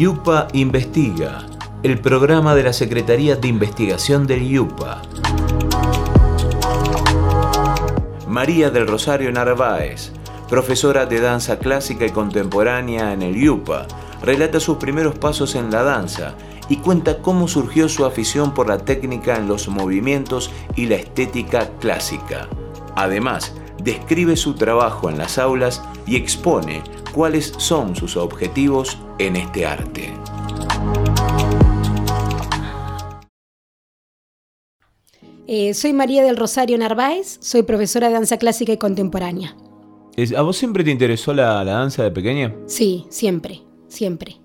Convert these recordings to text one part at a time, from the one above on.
Yupa Investiga, el programa de la Secretaría de Investigación del Yupa. María del Rosario Narváez, profesora de danza clásica y contemporánea en el Yupa, relata sus primeros pasos en la danza y cuenta cómo surgió su afición por la técnica en los movimientos y la estética clásica. Además, describe su trabajo en las aulas y expone cuáles son sus objetivos en este arte. Eh, soy María del Rosario Narváez, soy profesora de danza clásica y contemporánea. ¿A vos siempre te interesó la, danza de pequeña? Sí, siempre, siempre.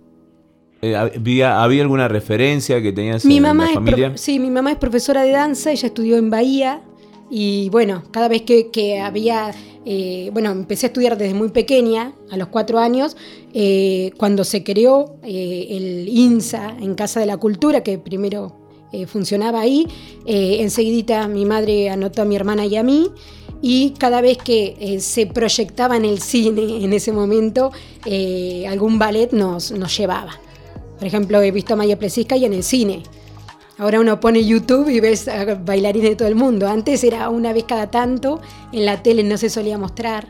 Eh, ¿había, alguna referencia que tenías en la familia? sí, mi mamá es profesora de danza, ella estudió en Bahía y bueno, cada vez que, había, eh, bueno, empecé a estudiar desde muy pequeña, a los cuatro años, eh, cuando se creó el INSA en Casa de la Cultura, que primero funcionaba ahí, enseguidita mi madre anotó a mi hermana y a mí y cada vez que se proyectaba en el cine en ese momento, algún ballet nos, nos llevaba. Por ejemplo, he visto a Maya y en el cine. Ahora uno pone YouTube y ves a bailarines de todo el mundo. Antes era una vez cada tanto, en la tele no se solía mostrar.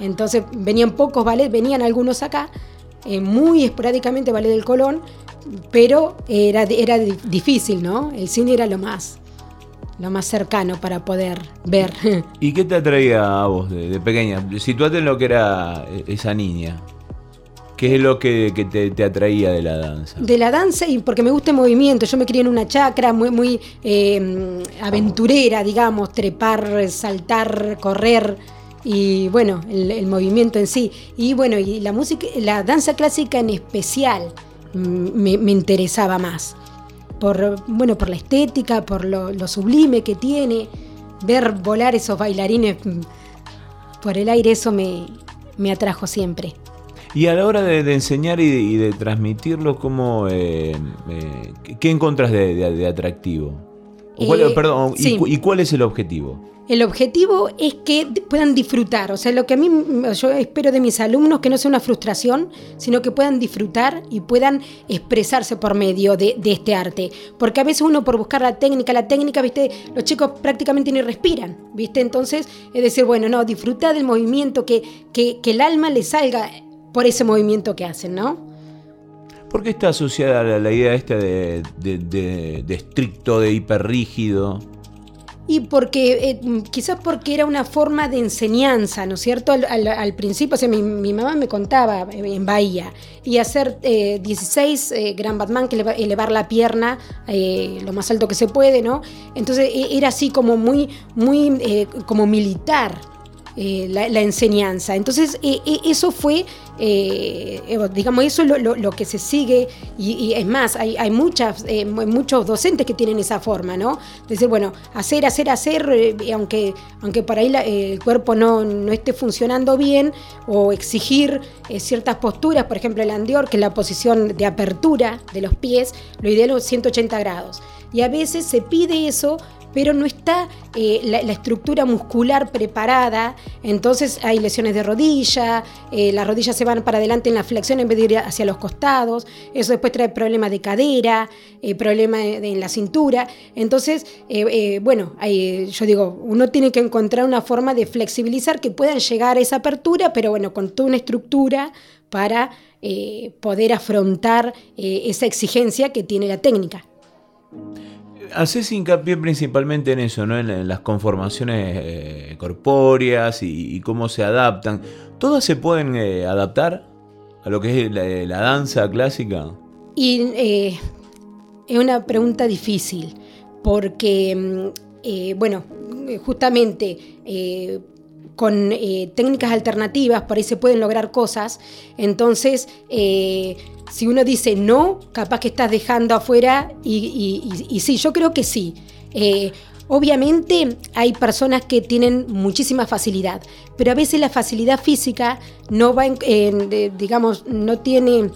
Entonces venían pocos ballets, venían algunos acá, eh, muy esporádicamente ballet del Colón, pero era, era difícil, ¿no? El cine era lo más, lo más cercano para poder ver. ¿Y qué te atraía a vos de, de pequeña? Situate en lo que era eh, esa niña. ¿Qué es lo que, te, atraía de la danza? De la danza y porque me gusta el movimiento. Yo me crié en una chacra muy, em, aventurera, digamos, trepar, saltar, correr y bueno, el, movimiento en sí. Y bueno, y la música, la danza clásica en especial me, interesaba más. Por, bueno, por la estética, por lo, sublime que tiene, ver volar esos bailarines mm, por el aire, eso me atrajo siempre. Y a la hora de, enseñar y de, transmitirlo, ¿cómo, eh, eh, ¿qué encontras de, atractivo? Eh, perdón, y, cuál es el objetivo? El objetivo es que puedan disfrutar, o sea, lo que a mí yo espero de mis alumnos que no sea una frustración, sino que puedan disfrutar y puedan expresarse por medio de, este arte. Porque a veces uno por buscar la técnica, la técnica, viste, los chicos prácticamente ni respiran, viste, entonces es decir, bueno, no, disfrutar del movimiento, que, que, que el alma le salga por ese movimiento que hacen, ¿no? ¿Por qué está asociada la, la idea esta de, de, estricto, de hiperrígido? Y porque, eh, quizás porque era una forma de enseñanza, ¿no es cierto? Al, principio, o sea, mi, mamá me contaba en Bahía, y hacer 16 eh, eh, Grand Batman, que elevar la pierna lo más alto que se puede, ¿no? Entonces e, era así como muy, muy como militar, eh, la, enseñanza. Entonces, eh, eh, eso fue, digamos, eso es lo, que se sigue, y, es más, hay, hay muchas, muchos docentes que tienen esa forma, ¿no? Decir, bueno, hacer, hacer, hacer, aunque, aunque por ahí el cuerpo no, no, esté funcionando bien, o exigir ciertas posturas, por ejemplo, el andior, que es la posición de apertura de los pies, lo ideal es 180 grados. Y a veces se pide eso pero no está eh, la, estructura muscular preparada, entonces hay lesiones de rodilla, eh, las rodillas se van para adelante en la flexión en vez de ir hacia los costados, eso después trae problemas de cadera, eh, problemas en la cintura, entonces, bueno, yo digo, uno tiene que encontrar una forma de flexibilizar que puedan llegar a esa apertura, pero bueno, con toda una estructura para poder afrontar esa exigencia que tiene la técnica haces hincapié principalmente en eso, ¿no? En, las conformaciones eh, corpóreas y, cómo se adaptan. ¿Todas se pueden eh, adaptar a lo que es la, danza clásica? Y eh, es una pregunta difícil, porque, mm, bueno, justamente con técnicas alternativas por ahí se pueden lograr cosas, entonces si uno dice no, capaz que estás dejando afuera y, sí, yo creo que sí. Eh, obviamente hay personas que tienen muchísima facilidad, pero a veces la facilidad física no va, en, digamos, no tiene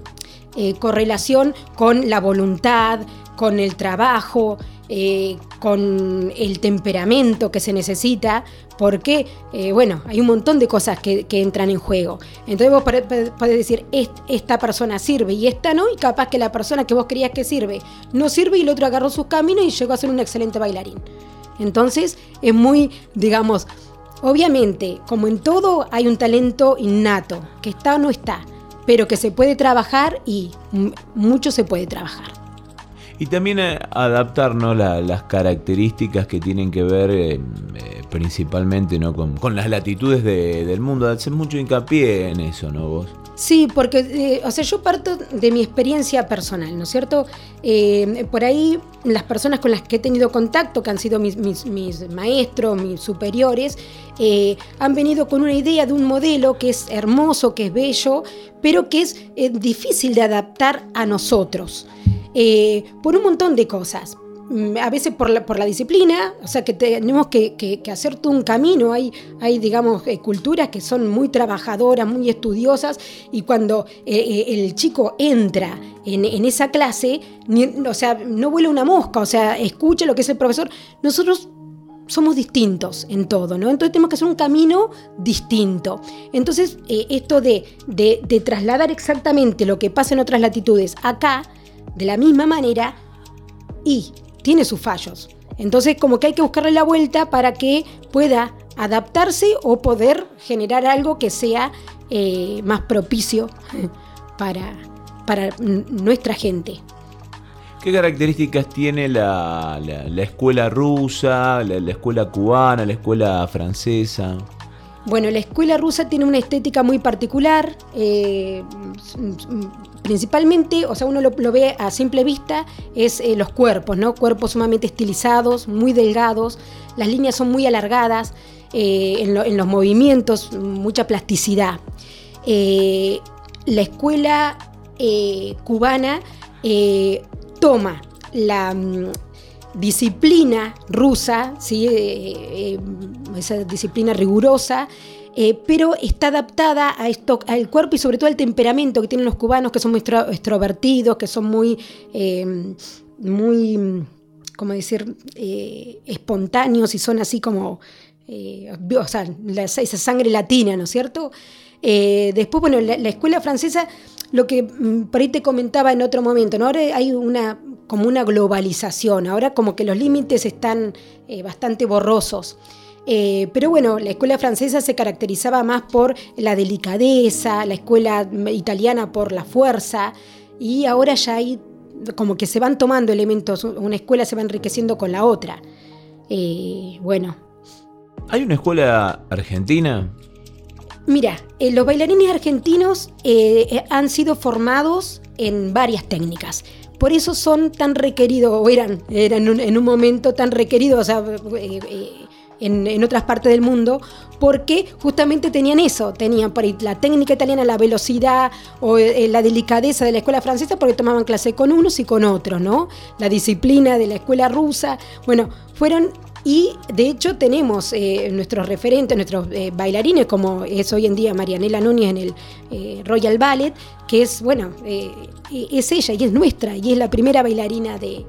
eh, correlación con la voluntad, con el trabajo. Eh, con el temperamento que se necesita, porque, eh, bueno, hay un montón de cosas que, entran en juego. Entonces vos podés decir, esta persona sirve y esta no, y capaz que la persona que vos creías que sirve no sirve y el otro agarró sus caminos y llegó a ser un excelente bailarín. Entonces es muy, digamos, obviamente, como en todo hay un talento innato, que está o no está, pero que se puede trabajar y mucho se puede trabajar. Y también eh, adaptarnos las características que tienen que ver eh, eh, principalmente ¿no? con, las latitudes del mundo. Hacer mucho hincapié en eso, ¿no vos? Sí, porque, o sea, yo parto de mi experiencia personal, ¿no es cierto? por ahí las personas con las que he tenido contacto, que han sido mis, mis maestros, mis superiores, han venido con una idea de un modelo que es hermoso, que es bello, pero que es difícil de adaptar a nosotros. Eh, por un montón de cosas. Mm, a veces por la, por la disciplina, o sea que tenemos que, hacer todo un camino. Hay, hay digamos, eh, culturas que son muy trabajadoras, muy estudiosas, y cuando eh, el chico entra en, esa clase, o sea, no vuela una mosca, o sea, escucha lo que es el profesor. Nosotros somos distintos en todo, ¿no? Entonces tenemos que hacer un camino distinto. Entonces, esto de, de trasladar exactamente lo que pasa en otras latitudes acá, de la misma manera y tiene sus fallos. Entonces como que hay que buscarle la vuelta para que pueda adaptarse o poder generar algo que sea eh, más propicio para, para nuestra gente. ¿Qué características tiene la, escuela rusa, la, escuela cubana, la escuela francesa? Bueno, la escuela rusa tiene una estética muy particular. Eh, principalmente, o sea, uno lo, ve a simple vista, es eh, los cuerpos, ¿no? Cuerpos sumamente estilizados, muy delgados, las líneas son muy alargadas, eh, en, los movimientos, mucha plasticidad. Eh, la escuela cubana toma la mm, disciplina rusa, ¿sí? esa disciplina rigurosa, eh, pero está adaptada a esto, al cuerpo y sobre todo al temperamento que tienen los cubanos, que son muy extrovertidos, que son muy, em, muy, ¿cómo decir?, eh, espontáneos y son así como, eh, o sea, esa sangre latina, ¿no es cierto? después, bueno, la, escuela francesa, lo que mm, por ahí te comentaba en otro momento, ¿no? Ahora hay una como una globalización, ahora como que los límites están bastante borrosos. Eh, pero bueno, la escuela francesa se caracterizaba más por la delicadeza, la escuela italiana por la fuerza, y ahora ya hay como que se van tomando elementos, una escuela se va enriqueciendo con la otra. Eh, bueno. ¿Hay una escuela argentina? Mira, eh, los bailarines argentinos han sido formados en varias técnicas. Por eso son tan requeridos, o eran, eran en un momento tan requeridos, o sea, en, otras partes del mundo, porque justamente tenían eso, tenían por ahí la técnica italiana, la velocidad o eh, la delicadeza de la escuela francesa, porque tomaban clase con unos y con otros, ¿no? La disciplina de la escuela rusa, bueno, fueron y de hecho tenemos eh, nuestros referentes, nuestros eh, bailarines, como es hoy en día Marianela Núñez en el Royal Ballet, que es, bueno, es ella y es nuestra, y es la primera bailarina de,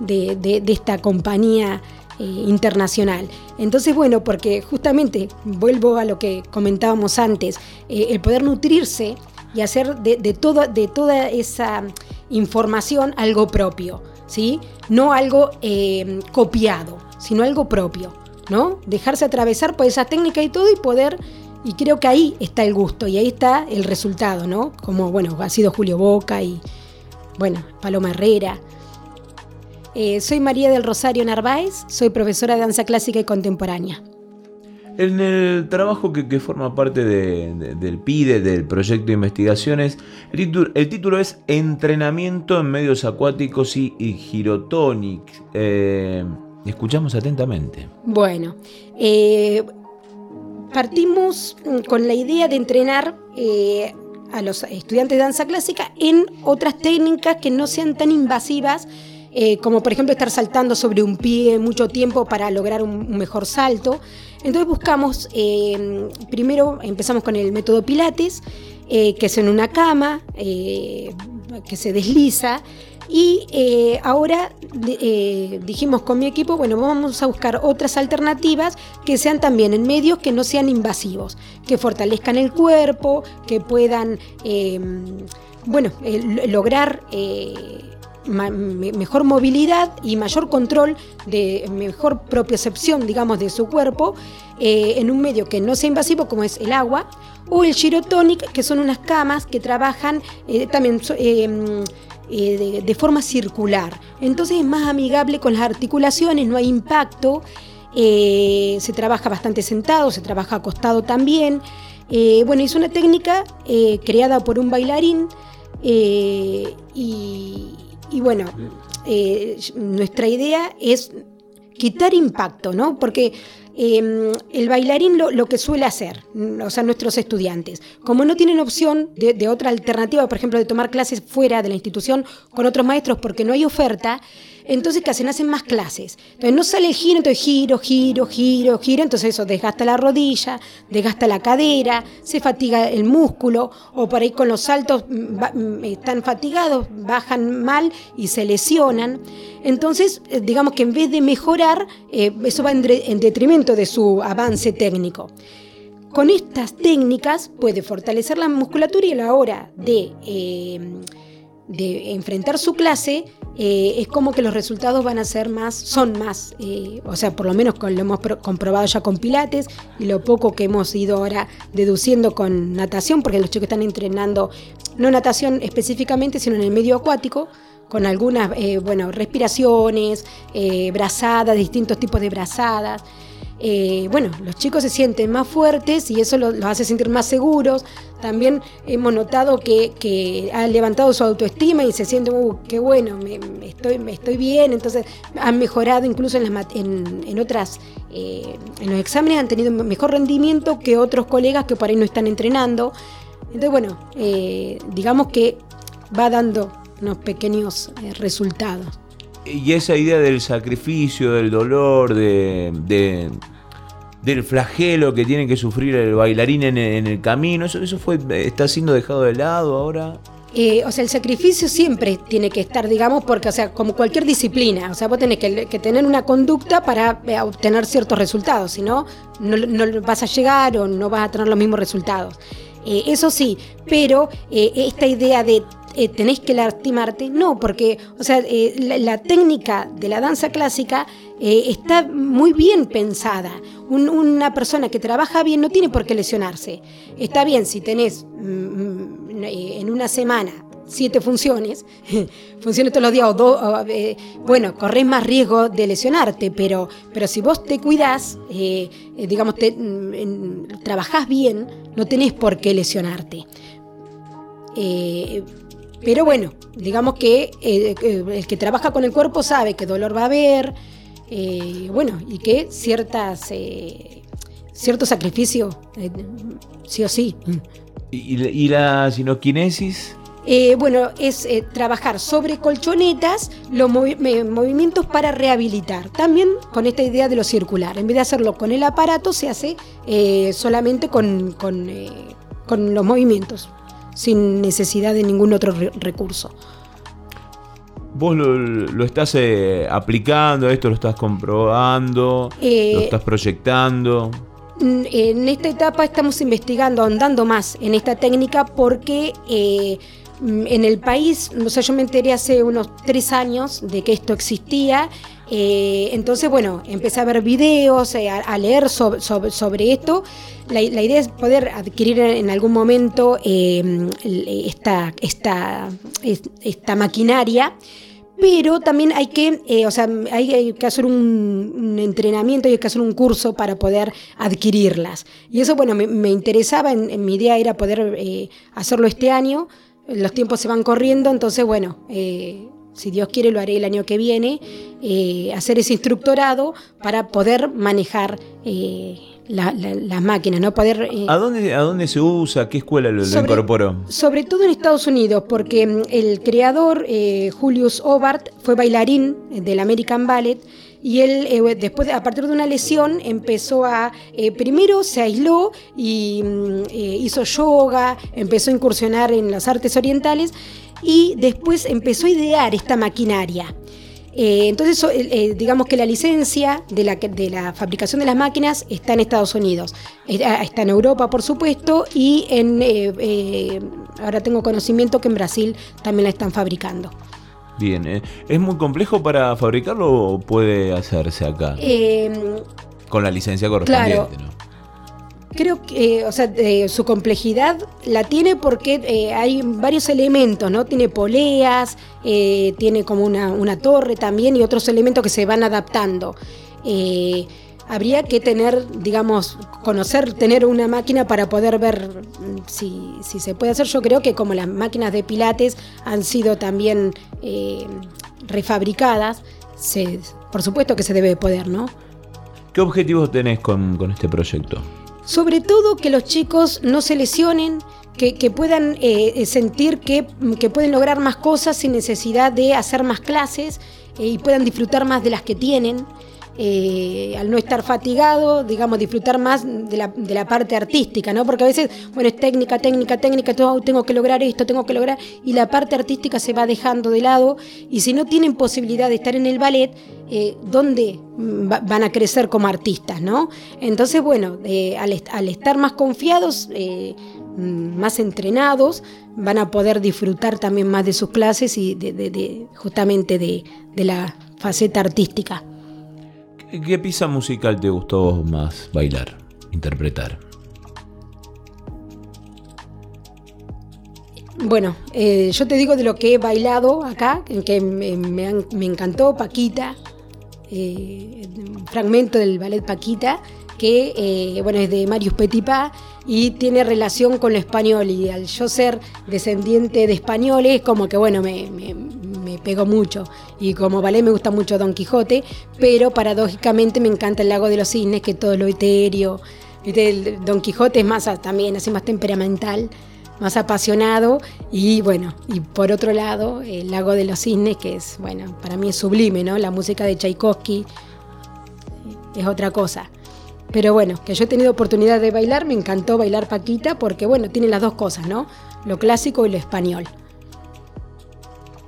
de esta compañía eh, internacional. Entonces, bueno, porque justamente vuelvo a lo que comentábamos antes, eh, el poder nutrirse y hacer de, todo, de toda esa información algo propio, ¿sí? No algo eh, copiado, sino algo propio, ¿no? Dejarse atravesar por esa técnica y todo y poder y creo que ahí está el gusto y ahí está el resultado, ¿no? Como, bueno, ha sido Julio Boca y, bueno, Paloma Herrera. Eh, soy María del Rosario Narváez, soy profesora de danza clásica y contemporánea. En el trabajo que, forma parte del PIDE, del proyecto de investigaciones, el título, es Entrenamiento en medios acuáticos y, girotonics. Eh, escuchamos atentamente. Bueno, eh, partimos con la idea de entrenar a los estudiantes de danza clásica en otras técnicas que no sean tan invasivas eh, como por ejemplo estar saltando sobre un pie mucho tiempo para lograr un, mejor salto. Entonces buscamos, eh, primero empezamos con el método Pilates, eh, que es en una cama, que se desliza, Y ahora dijimos con mi equipo, bueno, vamos a buscar otras alternativas que sean también en medios que no sean invasivos, que fortalezcan el cuerpo, que puedan, bueno, lograr mejor movilidad y mayor control, de mejor propiocepción, digamos, de su cuerpo en un medio que no sea invasivo como es el agua o el Girotonic, que son unas camas que trabajan eh, también eh, eh, de, forma circular. Entonces es más amigable con las articulaciones, no hay impacto, se trabaja bastante sentado, se trabaja acostado también. bueno, es una técnica creada por un bailarín y, y, bueno, nuestra idea es quitar impacto, ¿no? Porque Em, el bailarín lo, que suele hacer, o sea, nuestros estudiantes, como no tienen opción de, otra alternativa, por ejemplo, de tomar clases fuera de la institución con otros maestros porque no hay oferta, entonces, ¿qué hacen? Hacen más clases. Entonces, no sale el giro, entonces giro, giro, giro, giro. Entonces, eso desgasta la rodilla, desgasta la cadera, se fatiga el músculo, o por ahí con los saltos mm, mm, están fatigados, bajan mal y se lesionan. Entonces, eh, digamos que en vez de mejorar, eh, eso va en, detrimento de su avance técnico. Con estas técnicas puede fortalecer la musculatura y a la hora de, eh, de enfrentar su clase, eh, es como que los resultados van a ser más, son más, eh, o sea, por lo menos lo hemos comprobado ya con Pilates y lo poco que hemos ido ahora deduciendo con natación, porque los chicos están entrenando, no natación específicamente, sino en el medio acuático, con algunas, eh, bueno, respiraciones, brazadas, distintos tipos de brazadas. Bueno, los chicos se sienten más fuertes y eso los, hace sentir más seguros. También hemos notado que, han levantado su autoestima y se sienten, uh, qué bueno, me, estoy, estoy bien. Entonces han mejorado incluso en, las, en, otras, eh, en los exámenes han tenido mejor rendimiento que otros colegas que por ahí no están entrenando. Entonces, bueno, eh, digamos que va dando unos pequeños resultados y esa idea del sacrificio, del dolor, de, del flagelo que tiene que sufrir el bailarín en, el camino, eso, eso fue, está siendo dejado de lado ahora. Eh, o sea, el sacrificio siempre tiene que estar, digamos, porque, o sea, como cualquier disciplina, o sea, vos tenés que, tener una conducta para eh, obtener ciertos resultados, si no, no vas a llegar o no vas a tener los mismos resultados. Eh, eso sí, pero esta idea de eh, tenés que lastimarte. No, porque, o sea, eh, la, técnica de la danza clásica eh, está muy bien pensada. una persona que trabaja bien no tiene por qué lesionarse. Está bien si tenés mm, mm, en una semana siete funciones, funciones todos los días o dos, bueno, corres más riesgo de lesionarte, pero, pero si vos te cuidás, digamos, te, mm, trabajás bien, no tenés por qué lesionarte. Pero bueno, digamos que eh, eh, el que trabaja con el cuerpo sabe que dolor va a haber, eh, bueno, y que ciertas, cierto sacrificio, sí o sí. ¿Y, la sinoquinesis? bueno, es trabajar sobre colchonetas los movimientos para rehabilitar. También con esta idea de lo circular. En vez de hacerlo con el aparato, se hace solamente con, con, con los movimientos sin necesidad de ningún otro recurso. ¿Vos lo, estás eh, aplicando, esto lo estás comprobando, lo eh, estás proyectando? En esta etapa estamos investigando, ahondando más en esta técnica porque eh, en el país, o sea, yo me enteré hace unos tres años de que esto existía eh, entonces, bueno, empecé a ver videos, eh, a, leer sobre esto. La, idea es poder adquirir en algún momento em, esta, esta, esta, maquinaria. Pero también hay que, eh, o sea, hay, que hacer un, entrenamiento, hay que hacer un curso para poder adquirirlas. Y eso, bueno, me, interesaba, mi idea era poder hacerlo este año. Los tiempos se van corriendo, entonces, bueno, si Dios quiere lo haré el año que viene, eh, hacer ese instructorado para poder manejar eh, las máquinas, ¿no? Poder, eh, ¿A, dónde, ¿A dónde se usa? ¿Qué escuela lo, incorporó? Sobre todo en Estados Unidos, porque mm, el creador, Julius Hobart, fue bailarín del American Ballet y él eh, después, a partir de una lesión, empezó a, eh, primero se aisló y mm, eh, hizo yoga, empezó a incursionar en las artes orientales y después empezó a idear esta maquinaria. entonces, digamos que la licencia de la, de la, fabricación de las máquinas está en Estados Unidos, está en Europa, por supuesto, y en, ahora tengo conocimiento que en Brasil también la están fabricando. Bien, ¿eh? ¿es muy complejo para fabricarlo o puede hacerse acá? Em, Con la licencia correspondiente, ¿no? Creo que, o sea, su complejidad la tiene porque eh, hay varios elementos, ¿no? Tiene poleas, eh, tiene como una, una, torre también y otros elementos que se van adaptando habría que tener, digamos, conocer, tener una máquina para poder ver mm, si, se puede hacer. Yo creo que como las máquinas de pilates han sido también eh, refabricadas, por supuesto que se debe poder, ¿no? ¿Qué objetivos tenés con, este proyecto? Sobre todo que los chicos no se lesionen, que, puedan eh, sentir que, que, pueden lograr más cosas sin necesidad de hacer más clases eh, y puedan disfrutar más de las que tienen. Eh, al no estar fatigado, digamos, disfrutar más de la, de la, parte artística, ¿no? Porque a veces, bueno, es técnica, técnica, técnica, tengo que lograr esto, tengo que lograr, y la parte artística se va dejando de lado, y si no tienen posibilidad de estar en el ballet, eh, ¿dónde van a crecer como artistas, ¿no? Entonces, bueno, eh, al, estar más confiados, más entrenados, van a poder disfrutar también más de sus clases y de, justamente de la faceta artística. ¿Qué pieza musical te gustó más bailar, interpretar? Bueno, eh, yo te digo de lo que he bailado acá, que me, encantó Paquita, eh, un fragmento del ballet Paquita, que eh, bueno, es de Marius Petipa y tiene relación con lo español. Y al yo ser descendiente de españoles, como que bueno, me, pego mucho. Y como ballet me gusta mucho Don Quijote, pero paradójicamente me encanta el lago de los cisnes, que todo lo etéreo. Don Quijote es más también así más temperamental, más apasionado. Y bueno, y por otro lado, el lago de los cisnes, que es, bueno, para mí es sublime, ¿no? La música de Tchaikovsky es otra cosa. Pero bueno, que yo he tenido oportunidad de bailar, me encantó bailar Paquita porque bueno, tiene las dos cosas, ¿no? Lo clásico y lo español.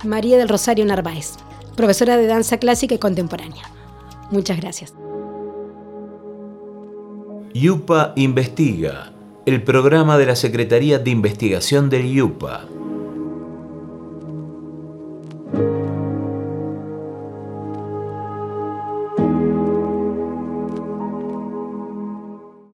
María del Rosario Narváez, profesora de danza clásica y contemporánea. Muchas gracias. YUPA Investiga, el programa de la Secretaría de Investigación del YUPA